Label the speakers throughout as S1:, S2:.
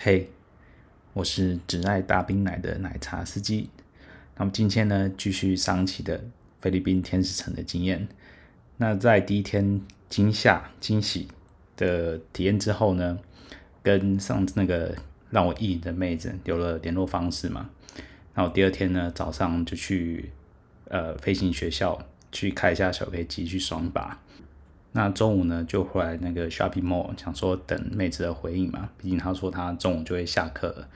S1: 嘿我是只爱大冰奶的奶茶司机。那么今天呢，继续上期的菲律宾天使城的经验。那在第一天惊吓惊喜的体验之后呢，跟上次那个让我意淫的妹子留了联络方式嘛。然后第二天呢，早上就去呃飞行学校去开一下小飞机去爽靶。那中午呢，就回来那个 shopping mall，想说等妹子的回应嘛。毕竟她说她中午就会下课了，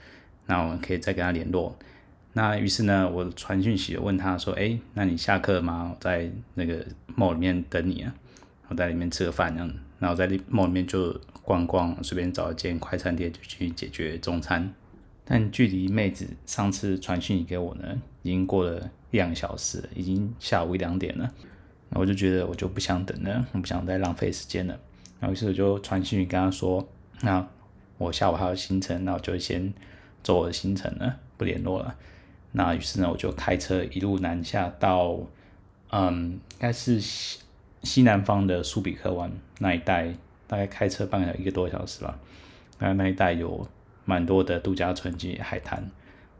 S1: 那我们可以再跟她联络。那于是呢，我传讯息问她说：“哎，那你下课吗？我在那个 mall 里面等你啊，我在里面吃个饭这样。然后在 mall 里面就逛逛，随便找一间快餐店就去解决中餐。但距离妹子上次传讯息给我呢，已经过了一两个小时，已经下午一两点了。”我就觉得我就不想等了，我不想再浪费时间了。然后于是我就传讯息跟他说：“那我下午还有行程，那我就先走我的行程了，不联络了。”那于是呢，我就开车一路南下到，嗯，应该是西西南方的苏比克湾那一带，大概开车半个小一个多小时吧。那那一带有蛮多的度假村及海滩，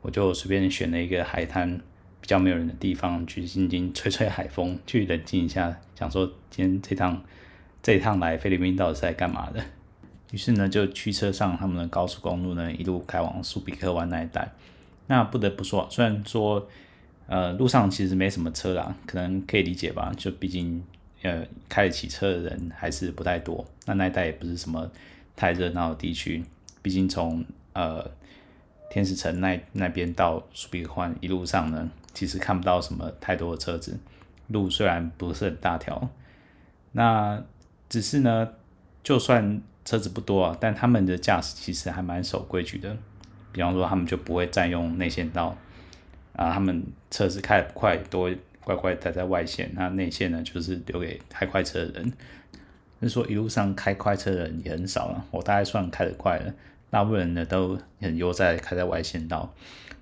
S1: 我就随便选了一个海滩。比较没有人的地方去静静吹吹海风，去冷静一下，想说今天这趟这一趟来菲律宾到底是在干嘛的？于是呢，就驱车上他们的高速公路呢，一路开往苏比克湾那一带。那不得不说，虽然说呃路上其实没什么车啦，可能可以理解吧，就毕竟呃开得起车的人还是不太多。那那一带也不是什么太热闹的地区，毕竟从呃天使城那那边到苏比克湾一路上呢。其实看不到什么太多的车子，路虽然不是很大条，那只是呢，就算车子不多啊，但他们的驾驶其实还蛮守规矩的。比方说，他们就不会占用内线道啊，他们车子开得不快，都会乖乖待在外线。那内线呢，就是留给开快车的人。就是说，一路上开快车的人也很少了。我大概算开得快了，大部分人呢都很悠哉开在外线道。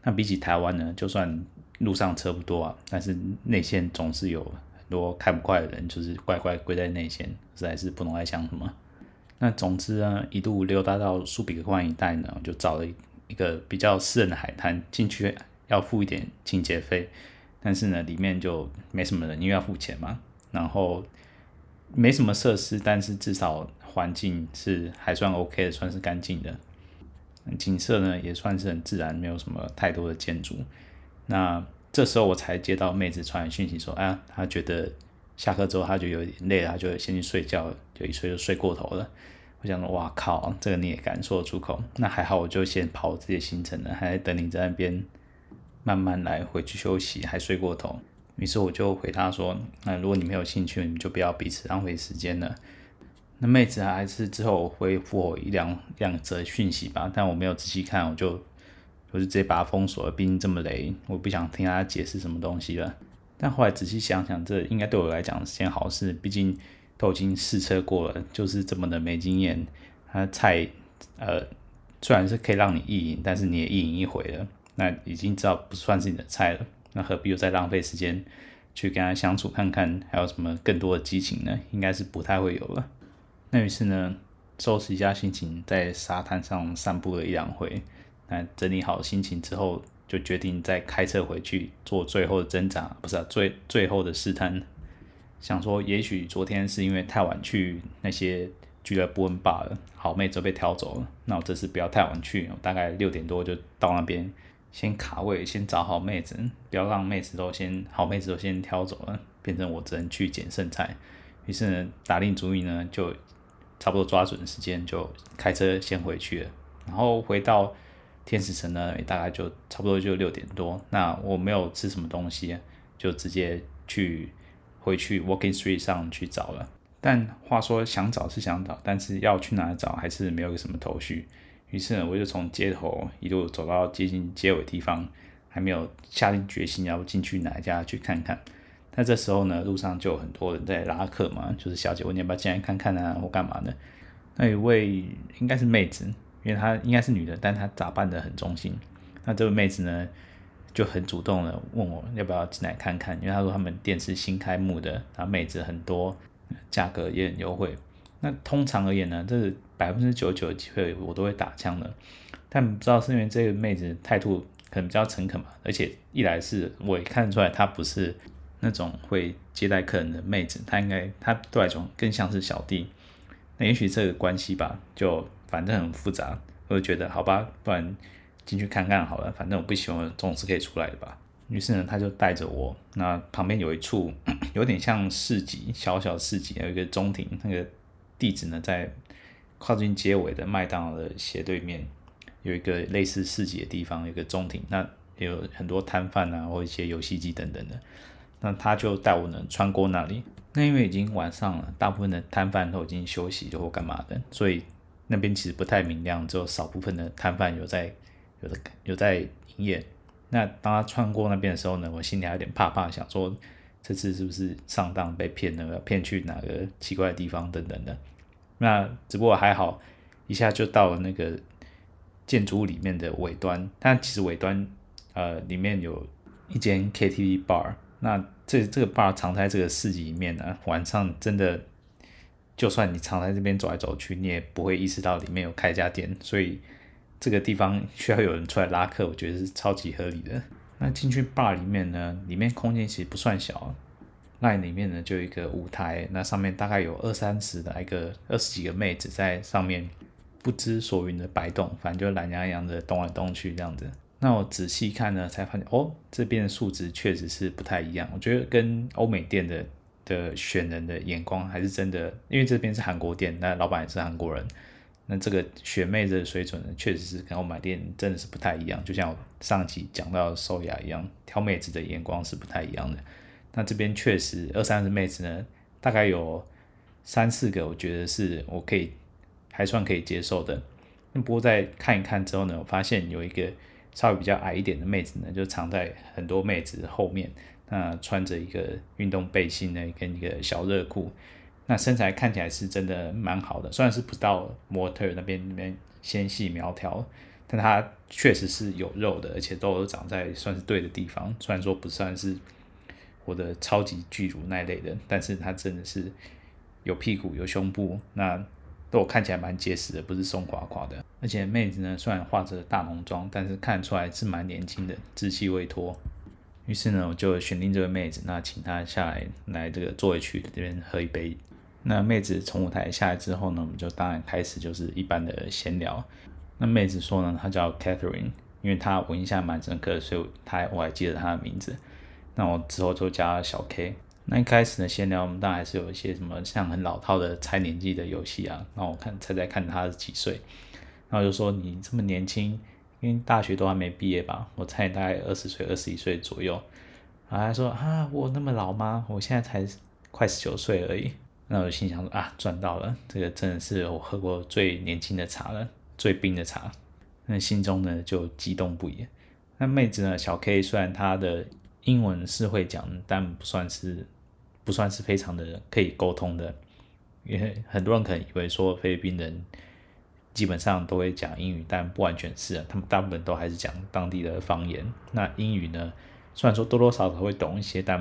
S1: 那比起台湾呢，就算路上车不多啊，但是内线总是有很多开不快的人，就是乖乖归在内线，实在是不懂在想什么。那总之呢，一路溜达到苏比克湾一带呢，就找了一个比较私人的海滩，进去要付一点清洁费，但是呢，里面就没什么人，因为要付钱嘛。然后没什么设施，但是至少环境是还算 OK 的，算是干净的。景色呢也算是很自然，没有什么太多的建筑。那这时候我才接到妹子传讯息说，啊，她觉得下课之后她就有点累了，她就先去睡觉，就一睡就睡过头了。我想说，哇靠，这个你也敢说出口？那还好，我就先跑这些行程了，还在等你在那边慢慢来，回去休息，还睡过头。于是我就回她说，那如果你没有兴趣，你就不要彼此浪费时间了。那妹子还是之后回复我一两两则讯息吧，但我没有仔细看，我就。我就直接把他封锁了，毕竟这么雷，我不想听他解释什么东西了。但后来仔细想想，这应该对我来讲是件好事，毕竟都已经试车过了，就是这么的没经验。他菜，呃，虽然是可以让你意淫，但是你也意淫一回了，那已经知道不算是你的菜了，那何必又再浪费时间去跟他相处看看，还有什么更多的激情呢？应该是不太会有了。那于是呢，收拾一下心情，在沙滩上散步了一两回。那整理好心情之后，就决定再开车回去做最后的挣扎，不是啊，最最后的试探。想说，也许昨天是因为太晚去那些俱乐部问罢了，好妹子被挑走了。那我这次不要太晚去，我大概六点多就到那边，先卡位，先找好妹子，不要让妹子都先好妹子都先挑走了，变成我只能去捡剩菜。于是呢，打定主意呢，就差不多抓准时间就开车先回去了，然后回到。天使城呢，大概就差不多就六点多。那我没有吃什么东西，就直接去回去 Walking Street 上去找了。但话说想找是想找，但是要去哪里找还是没有个什么头绪。于是呢，我就从街头一路走到接近街尾地方，还没有下定决心要进去哪一家去看看。那这时候呢，路上就有很多人在拉客嘛，就是小姐问你要不要进来看看啊，或干嘛的。那一位应该是妹子。因为她应该是女的，但她打扮得很中性。那这位妹子呢，就很主动的问我要不要进来看看，因为她说他们店是新开幕的，然后妹子很多，价格也很优惠。那通常而言呢，这是百分之九十九的机会我都会打枪的。但不知道是因为这个妹子态度可能比较诚恳嘛，而且一来是我也看得出来她不是那种会接待客人的妹子，她应该她对来讲更像是小弟。那也许这个关系吧，就反正很复杂，我就觉得好吧，不然进去看看好了，反正我不喜欢，总是可以出来的吧。于是呢，他就带着我，那旁边有一处 有点像市集，小小市集，有一个中庭，那个地址呢在靠近街尾的麦当劳的斜对面，有一个类似市集的地方，有一个中庭，那有很多摊贩啊，或一些游戏机等等的。那他就带我呢穿过那里，那因为已经晚上了，大部分的摊贩都已经休息或干嘛的，所以那边其实不太明亮，只有少部分的摊贩有在有的有在营业。那当他穿过那边的时候呢，我心里还有点怕怕，想说这次是不是上当被骗了，骗去哪个奇怪的地方等等的。那只不过还好，一下就到了那个建筑物里面的尾端。但其实尾端呃里面有一间 KTV bar。那这这个 bar 藏在这个市集里面呢，晚上真的就算你常在这边走来走去，你也不会意识到里面有开家店，所以。这个地方需要有人出来拉客，我觉得是超级合理的。那进去 bar 里面呢，里面空间其实不算小，那里面呢就有一个舞台，那上面大概有二三十来个、二十几个妹子在上面不知所云的摆动，反正就懒洋洋的动来动去这样子。那我仔细看呢，才发现哦，这边的素质确实是不太一样。我觉得跟欧美店的的选人的眼光还是真的，因为这边是韩国店，那老板也是韩国人。那这个学妹的水准呢，确实是跟我买店真的是不太一样，就像我上集讲到的收雅一样，挑妹子的眼光是不太一样的。那这边确实二三十妹子呢，大概有三四个，我觉得是我可以还算可以接受的。那不过再看一看之后呢，我发现有一个稍微比较矮一点的妹子呢，就藏在很多妹子后面，那穿着一个运动背心呢，跟一个小热裤。那身材看起来是真的蛮好的，虽然是不到模特那边那边纤细苗条，但他确实是有肉的，而且都长在算是对的地方。虽然说不算是我的超级巨乳那类的，但是他真的是有屁股有胸部，那都看起来蛮结实的，不是松垮垮的。而且妹子呢，虽然化着大浓妆，但是看出来是蛮年轻的，稚气未脱。于是呢，我就选定这位妹子，那请她下来来这个座位区这边喝一杯。那妹子从舞台下来之后呢，我们就当然开始就是一般的闲聊。那妹子说呢，她叫 Catherine，因为她我印象蛮深刻，所以她我还记得她的名字。那我之后就叫她小 K。那一开始的闲聊，我们当然还是有一些什么像很老套的猜年纪的游戏啊。那我看猜猜看她是几岁，然后就说你这么年轻，因为大学都还没毕业吧？我猜大概二十岁、二十一岁左右。然后她说啊，我那么老吗？我现在才快十九岁而已。那我心想说啊，赚到了！这个真的是我喝过最年轻的茶了，最冰的茶。那心中呢就激动不已。那妹子呢，小 K 虽然她的英文是会讲，但不算是不算是非常的可以沟通的。因为很多人可能以为说菲律宾人基本上都会讲英语，但不完全是，他们大部分都还是讲当地的方言。那英语呢，虽然说多多少少会懂一些，但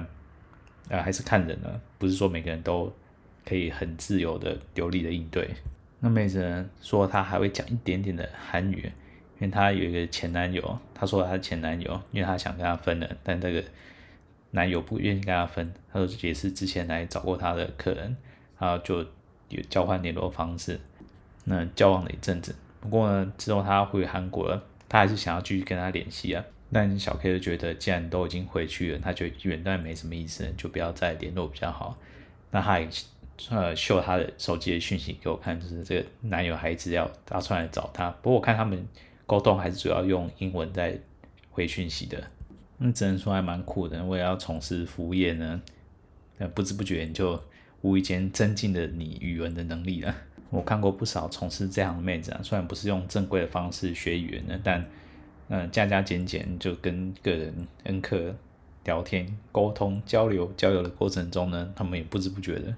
S1: 啊还是看人呢，不是说每个人都。可以很自由的、流利的应对。那妹子呢说她还会讲一点点的韩语，因为她有一个前男友。她说她前男友，因为她想跟他分了，但这个男友不愿意跟她分。她说也是之前来找过她的客人，然后就有交换联络方式。那交往了一阵子，不过呢之后她回韩国了，她还是想要继续跟他联系啊。但小 K 就觉得既然都已经回去了，他觉得远端没什么意思，就不要再联络比较好。那他也。呃，秀他的手机的讯息给我看，就是这个男友还一直要打算来找他。不过我看他们沟通还是主要用英文在回讯息的，那只能说还蛮酷的。我也要从事服务业呢，呃，不知不觉你就无意间增进了你语文的能力了。我看过不少从事这样的妹子啊，虽然不是用正规的方式学语言的，但嗯、加加减减就跟个人恩客聊天、沟通、交流、交流的过程中呢，他们也不知不觉的。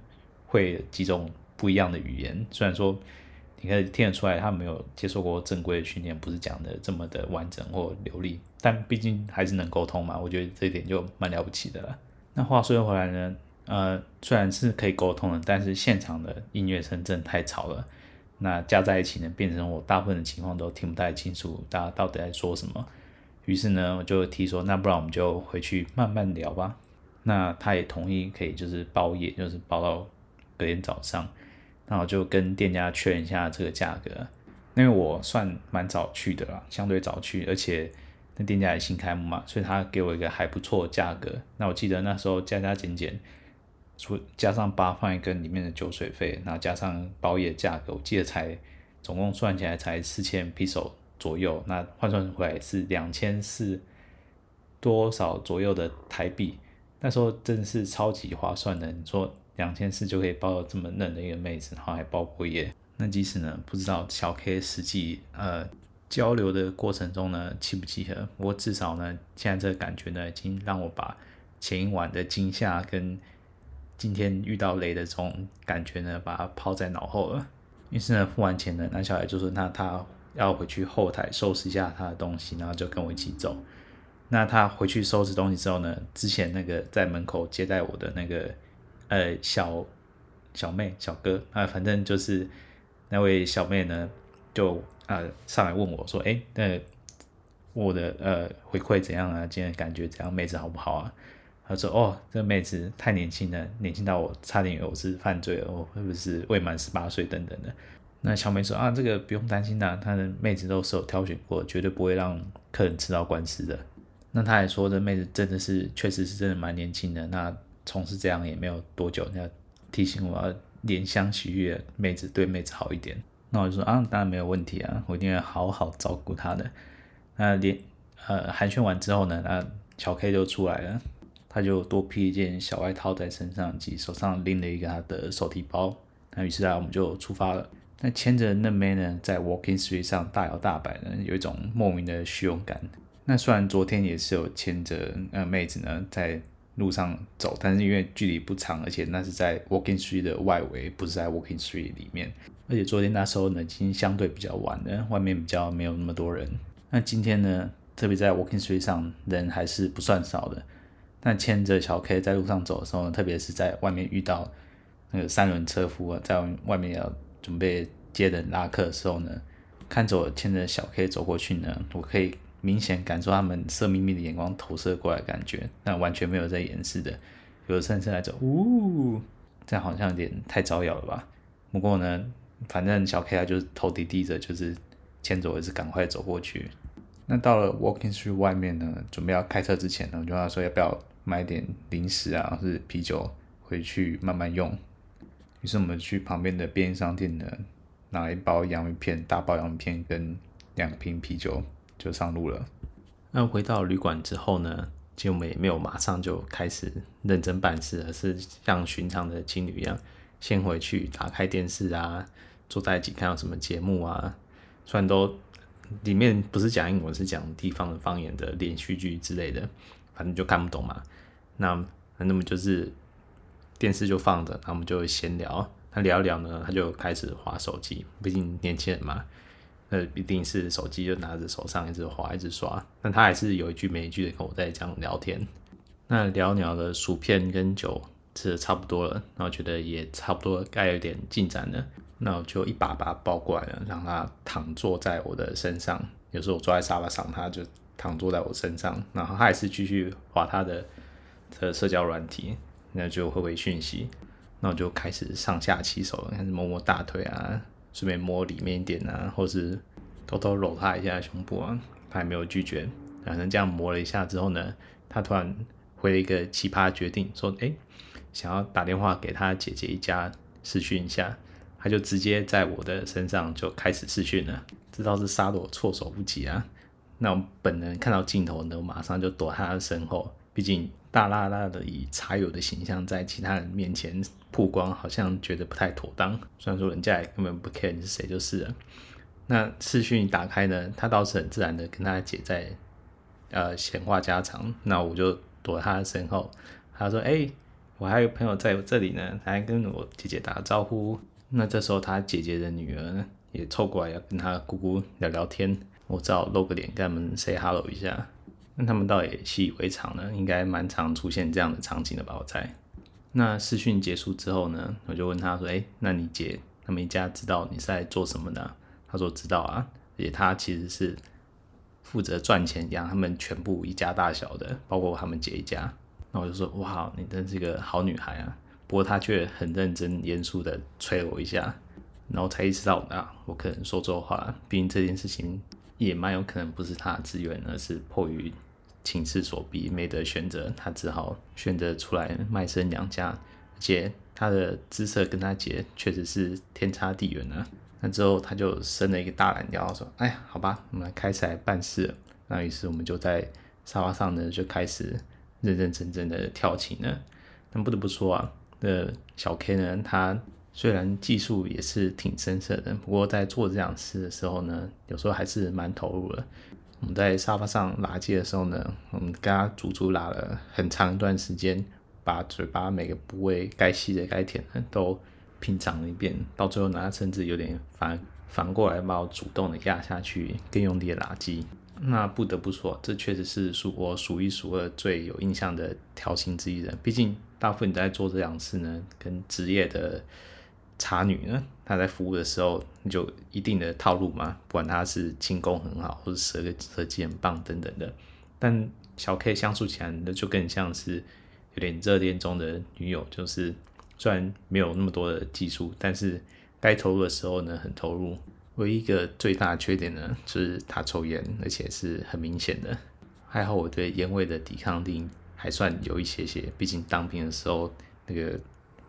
S1: 会几种不一样的语言，虽然说你可以听得出来，他没有接受过正规的训练，不是讲的这么的完整或流利，但毕竟还是能沟通嘛，我觉得这一点就蛮了不起的了。那话说回来呢，呃，虽然是可以沟通的，但是现场的音乐声真的太吵了。那加在一起呢，变成我大部分的情况都听不太清楚，大家到底在说什么。于是呢，我就提说，那不然我们就回去慢慢聊吧。那他也同意，可以就是包夜，就是包到隔天早上。那我就跟店家确认一下这个价格，因为我算蛮早去的啦，相对早去，而且那店家也新开幕嘛，所以他给我一个还不错的价格。那我记得那时候加加减减，除加上八饭跟里面的酒水费，然后加上包夜价格，我记得才总共算起来才四千 peso 左右，那换算回来是两千四多少左右的台币。那时候真的是超级划算的，你说两千四就可以包这么嫩的一个妹子，然后还包过夜。那即使呢不知道小 K 实际呃交流的过程中呢契不契合，不过至少呢现在这个感觉呢已经让我把前一晚的惊吓跟今天遇到雷的这种感觉呢把它抛在脑后了。于是呢付完钱呢，那小孩就说那他。要回去后台收拾一下他的东西，然后就跟我一起走。那他回去收拾东西之后呢，之前那个在门口接待我的那个呃小小妹小哥啊，反正就是那位小妹呢，就呃上来问我说：“哎，那我的呃回馈怎样啊？今天感觉怎样？妹子好不好啊？”他说：“哦，这妹子太年轻了，年轻到我差点以为我是犯罪了，我会不会是未满十八岁等等的。”那小妹说啊，这个不用担心的，她的妹子都是有挑选过，绝对不会让客人吃到官司的。那她还说，这妹子真的是，确实是真的蛮年轻的。那从事这样也没有多久，那提醒我要怜香惜玉，妹子对妹子好一点。那我就说啊，当然没有问题啊，我一定会好好照顾她的。那连呃寒暄完之后呢，那小 K 就出来了，他就多披一件小外套在身上，及手上拎了一个他的手提包。那于是啊，我们就出发了。那牵着嫩妹呢，在 Walking Street 上大摇大摆的，有一种莫名的虚荣感。那虽然昨天也是有牵着呃妹子呢在路上走，但是因为距离不长，而且那是在 Walking Street 的外围，不是在 Walking Street 里面。而且昨天那时候呢，已经相对比较晚了，外面比较没有那么多人。那今天呢，特别在 Walking Street 上人还是不算少的。那牵着小 K 在路上走的时候，特别是在外面遇到那个三轮车夫啊，在外面要。准备接人拉客的时候呢，看着我牵着小 K 走过去呢，我可以明显感受他们色眯眯的眼光投射过来感觉，但完全没有在掩饰的，有的甚至来走，呜，这样好像有点太招摇了吧？不过呢，反正小 K 他就是头低低着，就是牵着我是赶快走过去。那到了 Walking Street 外面呢，准备要开车之前呢，我就跟他说要不要买点零食啊，或是啤酒回去慢慢用。于是我们去旁边的便利商店呢，拿一包洋芋片，大包洋芋片跟两瓶啤酒就上路了。那回到旅馆之后呢，其实我们也没有马上就开始认真办事，而是像寻常的情侣一样，先回去打开电视啊，坐在一起看到什么节目啊。虽然都里面不是讲英文，是讲地方的方言的连续剧之类的，反正就看不懂嘛。那那么就是。电视就放着，那我们就闲聊。他聊一聊呢，他就开始滑手机。毕竟年轻人嘛，那一定是手机就拿着手上一直滑，一直刷。但他还是有一句没一句的跟我在这样聊天。那聊聊的薯片跟酒吃的差不多了，然后觉得也差不多该有点进展了。那我就一把把他抱过来了，让他躺坐在我的身上。有时候我坐在沙发上，他就躺坐在我身上，然后他还是继续滑他的的社交软体。那就回回讯息，那我就开始上下其手，开始摸摸大腿啊，顺便摸里面一点啊，或是偷偷揉他一下胸部啊，他还没有拒绝。反正这样摸了一下之后呢，他突然回了一个奇葩决定，说：“哎，想要打电话给他姐姐一家试训一下。”他就直接在我的身上就开始试训了，这倒是杀得我措手不及啊！那我本人看到镜头呢，我马上就躲他的身后，毕竟。大剌剌的以茶友的形象在其他人面前曝光，好像觉得不太妥当。虽然说人家也根本不 care 你是谁就是了。那视讯打开呢，他倒是很自然的跟他姐在呃闲话家常。那我就躲他的身后。他说：“哎、我还有朋友在这里呢，还跟我姐姐打个招呼。”那这时候他姐姐的女儿呢也凑过来要跟他姑姑聊聊天。我只好露个脸跟他们 say hello 一下。那他们倒也习以为常了，应该蛮常出现这样的场景的吧？我猜。那视讯结束之后呢，我就问他说：“哎、那你姐他们一家知道你是在做什么呢？他说知道啊，而且他其实是负责赚钱养他们全部一家大小的，包括他们姐一家。那我就说哇，你真是个好女孩啊！不过他却很认真严肃的催我一下，然后才意识到啊，我可能说错话。毕竟这件事情也蛮有可能不是他的自愿，而是迫于情势所逼，没得选择，他只好选择出来卖身娘家。而且他的姿色跟他姐确实是天差地远啊。那之后他就伸了一个大懒腰，说：“哎呀，好吧，我们来开始来办事。”那于是我们就在沙发上呢，就开始。认认真真的跳琴呢，但不得不说啊，那小 K 呢，他虽然技术也是挺生涩的，不过在做这样事的时候呢，有时候还是蛮投入的。我们在沙发上拉机的时候呢，我们跟他足足拉了很长一段时间，把嘴巴每个部位该吸的、该舔的都品尝了一遍，到最后呢，他甚至有点反反过来把我主动的压下去，更用力的拉机。那不得不说，这确实是数我数一数二最有印象的调情之一人。毕竟大部分你在做这样事呢，跟职业的茶女呢，她在服务的时候，你就一定的套路嘛。不管她是轻功很好，或者舌舌技很棒等等的。但小 K 相处起来呢，就更像是有点热恋中的女友，就是虽然没有那么多的技术，但是该投入的时候呢，很投入。唯一一个最大的缺点呢，就是他抽烟，而且是很明显的。还好我对烟味的抵抗力还算有一些些，毕竟当兵的时候，那个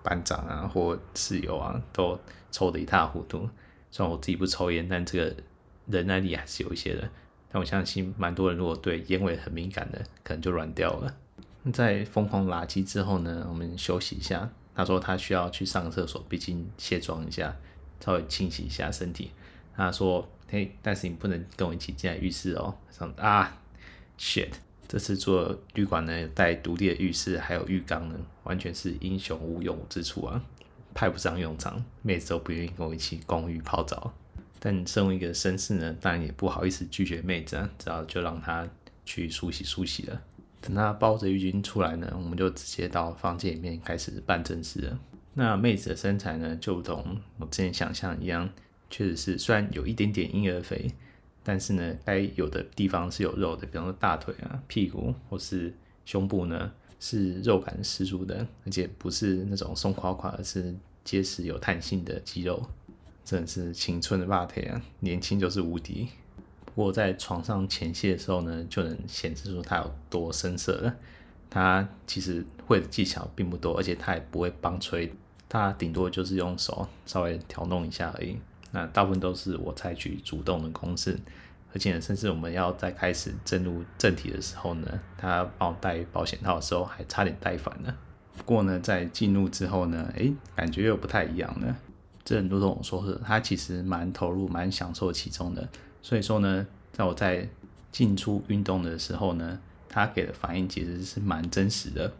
S1: 班长啊或室友啊都抽得一塌糊涂。虽然我自己不抽烟，但这个忍耐力还是有一些的。但我相信，蛮多人如果对烟味很敏感的，可能就软掉了。在疯狂拉机之后呢，我们休息一下。他说他需要去上个厕所，毕竟卸妆一下，稍微清洗一下身体。他说：“嘿，但是你不能跟我一起进来浴室哦。”啊，shit！这次做旅馆呢，带独立的浴室，还有浴缸呢，完全是英雄无用武之处啊，派不上用场。妹子都不愿意跟我一起共浴泡澡。但身为一个绅士呢，当然也不好意思拒绝妹子啊，只好就让她去梳洗梳洗了。等她包着浴巾出来呢，我们就直接到房间里面开始办正事了。那妹子的身材呢，就同我之前想象一样。确实是，虽然有一点点婴儿肥，但是呢，该有的地方是有肉的，比方说大腿啊、屁股或是胸部呢，是肉感十足的，而且不是那种松垮垮，而是结实有弹性的肌肉，真的是青春的霸体啊，年轻就是无敌。不过在床上前戏的时候呢，就能显示出他有多深色了。他其实会的技巧并不多，而且他也不会帮吹，他顶多就是用手稍微调弄一下而已。那大部分都是我采取主动的攻势，而且甚至我们要在开始进入正题的时候呢，他帮我戴保险套的时候还差点戴反了。不过呢，在进入之后呢，诶，感觉又不太一样了。这很多同学说是他其实蛮投入、蛮享受其中的。所以说呢，在我在进出运动的时候呢，他给的反应其实是蛮真实的，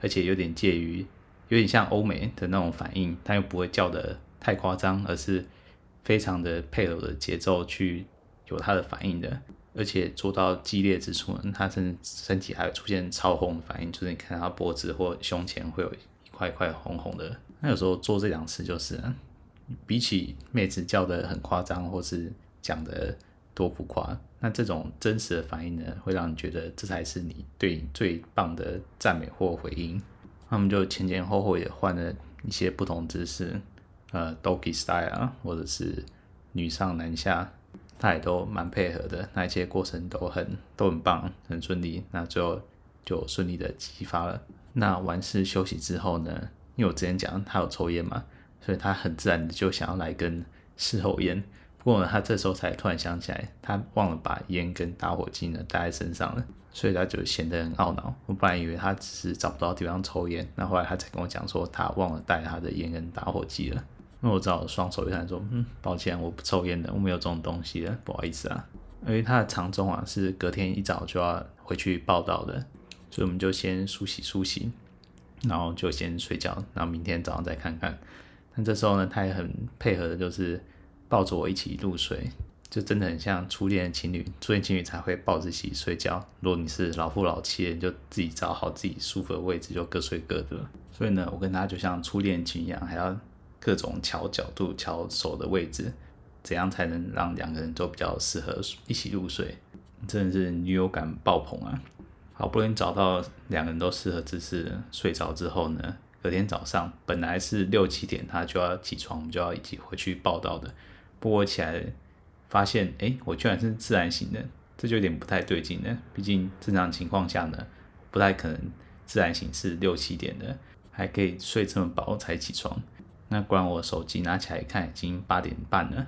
S1: 而且有点介于有点像欧美的那种反应，他又不会叫得太夸张，而是。非常的配合的节奏去有他的反应的，而且做到激烈之处，他身身体还会出现超红的反应，就是你看他脖子或胸前会有一块块红红的。那有时候做这两次就是，比起妹子叫的很夸张或是讲的多浮夸，那这种真实的反应呢，会让你觉得这才是你对你最棒的赞美或回应。那我们就前前后后也换了一些不同姿势。呃，doggy style 啊，或者是女上男下，他也都蛮配合的，那一些过程都很都很棒，很顺利。那最后就顺利的激发了。那完事休息之后呢，因为我之前讲他有抽烟嘛，所以他很自然的就想要来根事后烟。不过呢，他这时候才突然想起来，他忘了把烟跟打火机呢带在身上了，所以他就显得很懊恼。我本来以为他只是找不到地方抽烟，那后来他才跟我讲说，他忘了带他的烟跟打火机了。那我只好双手一摊说，嗯，抱歉，我不抽烟的，我没有这种东西的，不好意思啊。因为他的长钟啊是隔天一早就要回去报道的，所以我们就先梳洗梳洗，然后就先睡觉，然后明天早上再看看。但这时候呢，他也很配合的，就是抱着我一起入睡，就真的很像初恋情侣，初恋情侣才会抱着一起睡觉。如果你是老夫老妻，你就自己找好自己舒服的位置，就各睡各的。所以呢，我跟他就像初恋情一样，还要。各种调角度、调手的位置，怎样才能让两个人都比较适合一起入睡？真的是女友感爆棚啊！好不容易找到两个人都适合姿势睡着之后呢，隔天早上本来是六七点他就要起床，我们就要一起回去报到的。不过起来发现，哎，我居然是自然醒的，这就有点不太对劲了。毕竟正常情况下呢，不太可能自然醒是六七点的，还可以睡这么饱才起床。那果然我手机拿起来看，已经八点半了。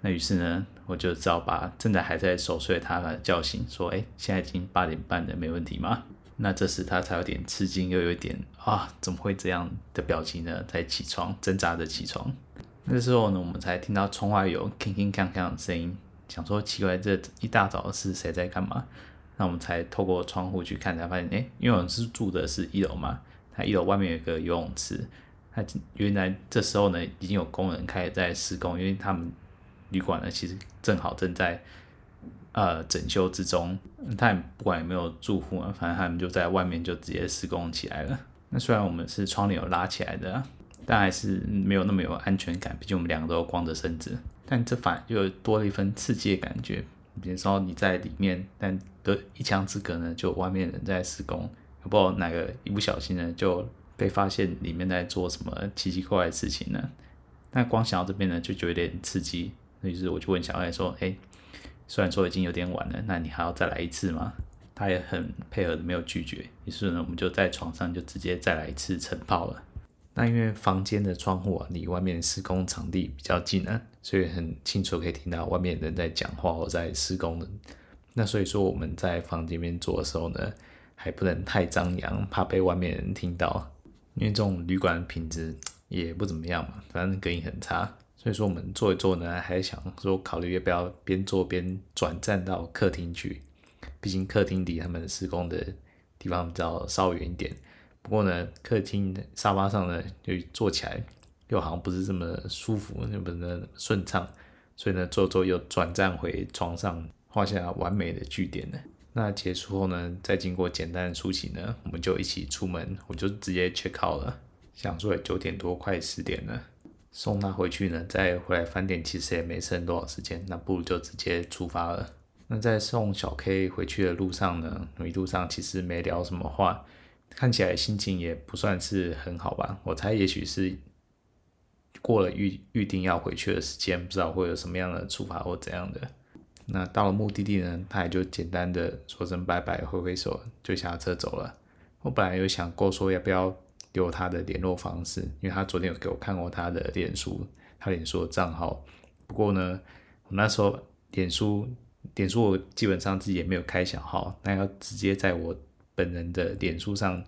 S1: 那于是呢，我就只好把正在还在熟睡的他叫醒，说：“哎，现在已经八点半了，没问题吗？”那这时他才有点吃惊，又有一点啊，怎么会这样的表情呢？才起床，挣扎着起床。那时候呢，我们才听到窗外有铿铿锵锵的声音，想说奇怪，这一大早是谁在干嘛？那我们才透过窗户去看，才发现，哎，因为我们是住的是一楼嘛，它一楼外面有个游泳池，他原来这时候呢，已经有工人开始在施工，因为他们。旅馆呢，其实正好正在呃整修之中，他也不管有没有住户啊，反正他们就在外面就直接施工起来了。那虽然我们是窗帘有拉起来的，但还是没有那么有安全感，毕竟我们两个都光着身子。但这反而就多了一份刺激的感觉。比如说你在里面，但隔一墙之隔呢，就外面人在施工，不知道哪个一不小心呢，就被发现里面在做什么奇奇怪怪的事情呢？那光想到这边呢，就觉得有点刺激。于是我就问小艾说：“哎，虽然说已经有点晚了，那你还要再来一次吗？”他也很配合的，没有拒绝。于是呢，我们就在床上就直接再来一次晨泡了。那因为房间的窗户啊离外面施工场地比较近呢，所以很清楚可以听到外面人在讲话或在施工的。那所以说我们在房间里面做的时候呢，还不能太张扬，怕被外面人听到。因为这种旅馆品质也不怎么样嘛，反正隔音很差。所以说我们坐一坐呢，还想说考虑要不要边坐边转站到客厅去，毕竟客厅离他们施工的地方比较稍远一点。不过呢，客厅沙发上呢，就坐起来又好像不是这么舒服，又不能顺畅，所以呢，坐坐又转站回床上，画下完美的句点了。那结束后呢，再经过简单的梳洗呢，我们就一起出门，我就直接 check out 了，想说也九点多快十点了。送他回去呢，再回来饭店其实也没剩多少时间，那不如就直接出发了。那在送小 K 回去的路上呢，一路上其实没聊什么话，看起来心情也不算是很好吧。我猜也许是过了预预定要回去的时间，不知道会有什么样的处罚或怎样的。那到了目的地呢，他也就简单的说声拜拜，挥挥手就下车走了。我本来有想过说要不要。留他的联络方式，因为他昨天有给我看过他的脸书，他脸书的账号。不过呢，我那时候脸书脸书我基本上自己也没有开小号，那要直接在我本人的脸书上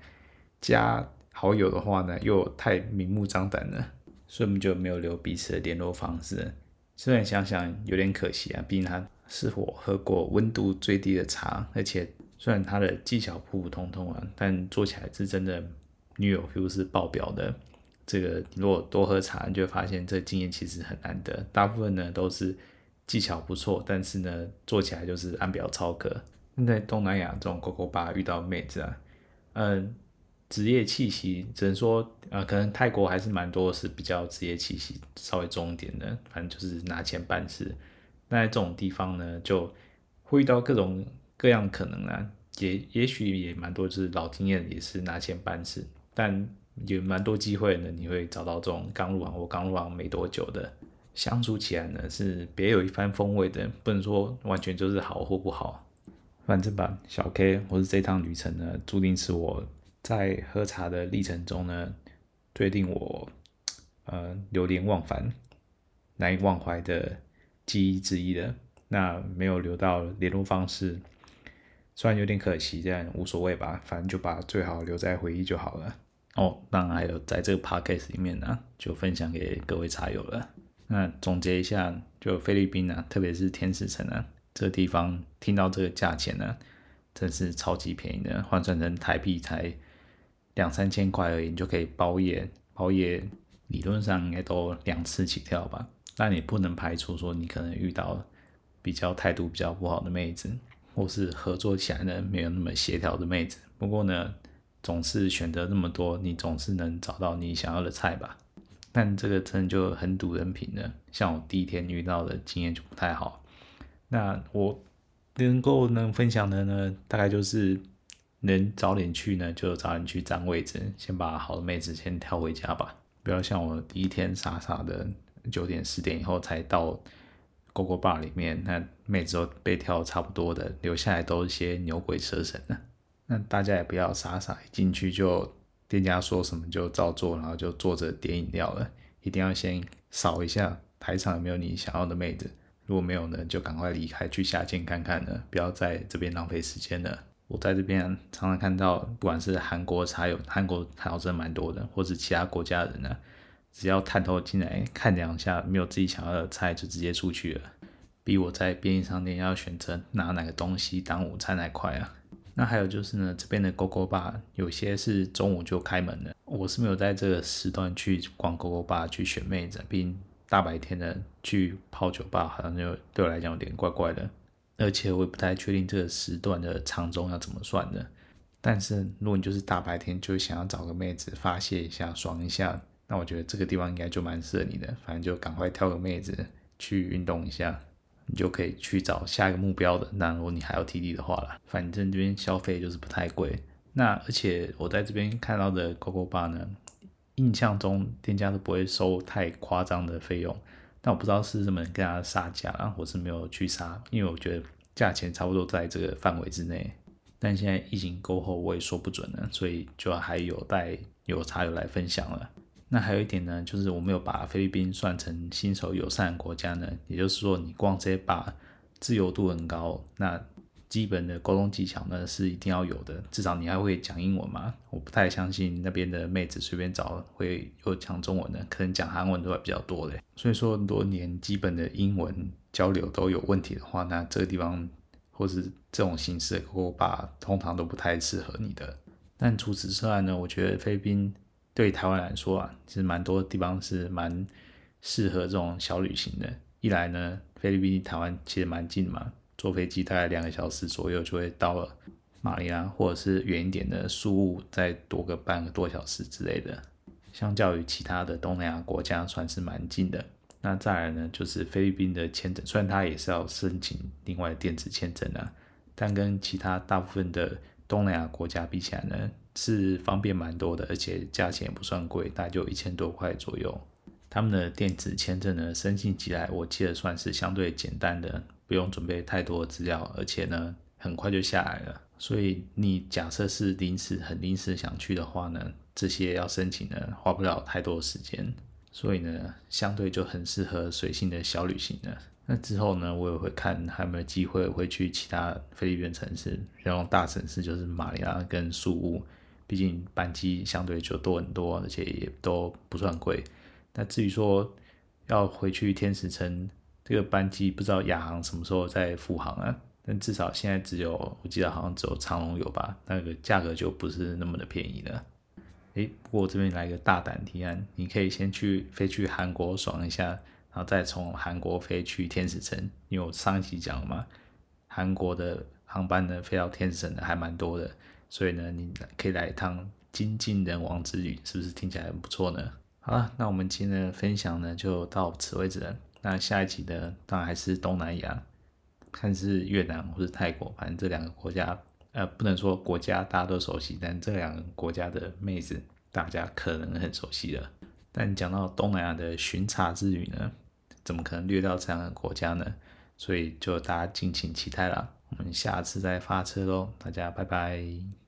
S1: 加好友的话呢，又太明目张胆了，所以我们就没有留彼此的联络方式。虽然想想有点可惜啊，毕竟他是我喝过温度最低的茶，而且虽然他的技巧普普通通啊，但做起来是真的。女友 feel 是爆表的，这个如果多喝茶，你就会发现这经验其实很难得。大部分呢都是技巧不错，但是呢做起来就是按表操课。在东南亚这种勾勾吧遇到妹子啊，嗯，职业气息只能说，呃，可能泰国还是蛮多是比较职业气息稍微重一点的，反正就是拿钱办事。那在这种地方呢，就会遇到各种各样可能啊，也也许也蛮多就是老经验，也是拿钱办事。但有蛮多机会呢，你会找到这种刚入行或刚入行没多久的，相处起来呢是别有一番风味的，不能说完全就是好或不好。反正吧，小 K 或是这趟旅程呢，注定是我在喝茶的历程中呢，最令我呃流连忘返、难以忘怀的记忆之一的。那没有留到联络方式，虽然有点可惜，但无所谓吧，反正就把最好留在回忆就好了。哦，当然还有在这个 podcast 里面呢，就分享给各位茶友了。那总结一下，就菲律宾呢，特别是天使城呢，这地方听到这个价钱呢，真是超级便宜的，换算成台币才两三千块而已，你就可以包夜。包夜理论上应该都两次起跳吧，但你不能排除说你可能遇到比较态度比较不好的妹子，或是合作起来呢没有那么协调的妹子。不过呢。总是选择那么多，你总是能找到你想要的菜吧？但这个真的就很赌人品了。像我第一天遇到的经验就不太好。那我能够能分享的呢，大概就是能早点去呢，就早点去占位置，先把好的妹子先挑回家吧。不要像我第一天傻傻的九点十点以后才到 Gogo Bar 里面，那妹子都被挑差不多的，留下来都是些牛鬼蛇神的。那大家也不要傻傻一进去就店家说什么就照做，然后就坐着点饮料了。一定要先扫一下台场有没有你想要的妹子，如果没有呢，就赶快离开去下间看看了，不要在这边浪费时间了。我在这边常常看到，不管是韩国茶友，韩国茶友真的蛮多的，或者其他国家人呢，只要探头进来看两下，没有自己想要的菜就直接出去了，比我在便利商店要选择拿哪个东西当午餐还快啊！那还有就是呢，这边的 GoGo Bar 有些是中午就开门了，我是没有在这个时段去逛 GoGo Bar 去选妹子，毕竟大白天的去泡酒吧好像就对我来讲有点怪怪的。而且我也不太确定这个时段的长中要怎么算的。但是如果你就是大白天就想要找个妹子发泄一下、爽一下，那我觉得这个地方应该就蛮适合你的。反正就赶快挑个妹子去运动一下，你就可以去找下一个目标的。那如果你还有体力的话啦，反正这边消费就是不太贵。那而且我在这边看到的 GoGo Bar 呢，印象中店家都不会收太夸张的费用。那我不知道是什么跟他杀价啊，我是没有去杀，因为我觉得价钱差不多在这个范围之内。但现在疫情过后，我也说不准了，所以就还有待有茶友来分享了。那还有一点呢，就是我没有把菲律宾算成新手友善国家呢，也就是说你逛这些吧，自由度很高。那基本的沟通技巧呢是一定要有的，至少你还会讲英文嘛？我不太相信那边的妹子随便找会有讲中文的，可能讲韩文都会比较多嘞。所以说，如果连基本的英文交流都有问题的话，那这个地方或是这种形式的 GoGo Bar 通常都不太适合你的。但除此之外呢，我觉得菲律宾对台湾来说啊，其实蛮多地方是蛮适合这种小旅行的。一来呢，菲律宾离台湾其实蛮近嘛。坐飞机大概两个小时左右就会到了马尼拉，或者是远一点的宿务，再多个半个多小时之类的。相较于其他的东南亚国家，算是蛮近的。那再来呢，就是菲律宾的签证，虽然它也是要申请另外的电子签证啊，但跟其他大部分的东南亚国家比起来呢，是方便蛮多的，而且价钱也不算贵，大概就一千多块左右。他们的电子签证呢，申请起来我记得算是相对简单的。不用准备太多资料，而且呢，很快就下来了。所以你假设是临时很临时想去的话呢，这些要申请呢，花不了太多时间。所以呢，相对就很适合随性的小旅行了。那之后呢，我也会看还有没有机会会去其他菲律宾城市，然后大城市就是马尼拉跟宿务，毕竟班机相对就多很多，而且也都不算贵。那至于说要回去天使城，这个班机不知道亚航什么时候再复航啊？但至少现在只有，我记得好像只有长荣有吧？那个价格就不是那么的便宜了。诶，不过我这边来一个大胆提案，你可以先去飞去韩国爽一下，然后再从韩国飞去天使城。因为我上一期讲了嘛，韩国的航班呢飞到天使城的还蛮多的，所以呢你可以来一趟精尽人亡之旅，是不是听起来很不错呢？好了，那我们今天的分享呢就到此为止了。那下一集呢，当然还是东南亚，看是越南或是泰国，反正这两个国家，呃，不能说国家大家都熟悉，但这两个国家的妹子大家可能很熟悉了。但讲到东南亚的巡查之旅呢，怎么可能略到这样的国家呢？所以就大家敬请期待啦。我们下次再发车喽，大家拜拜。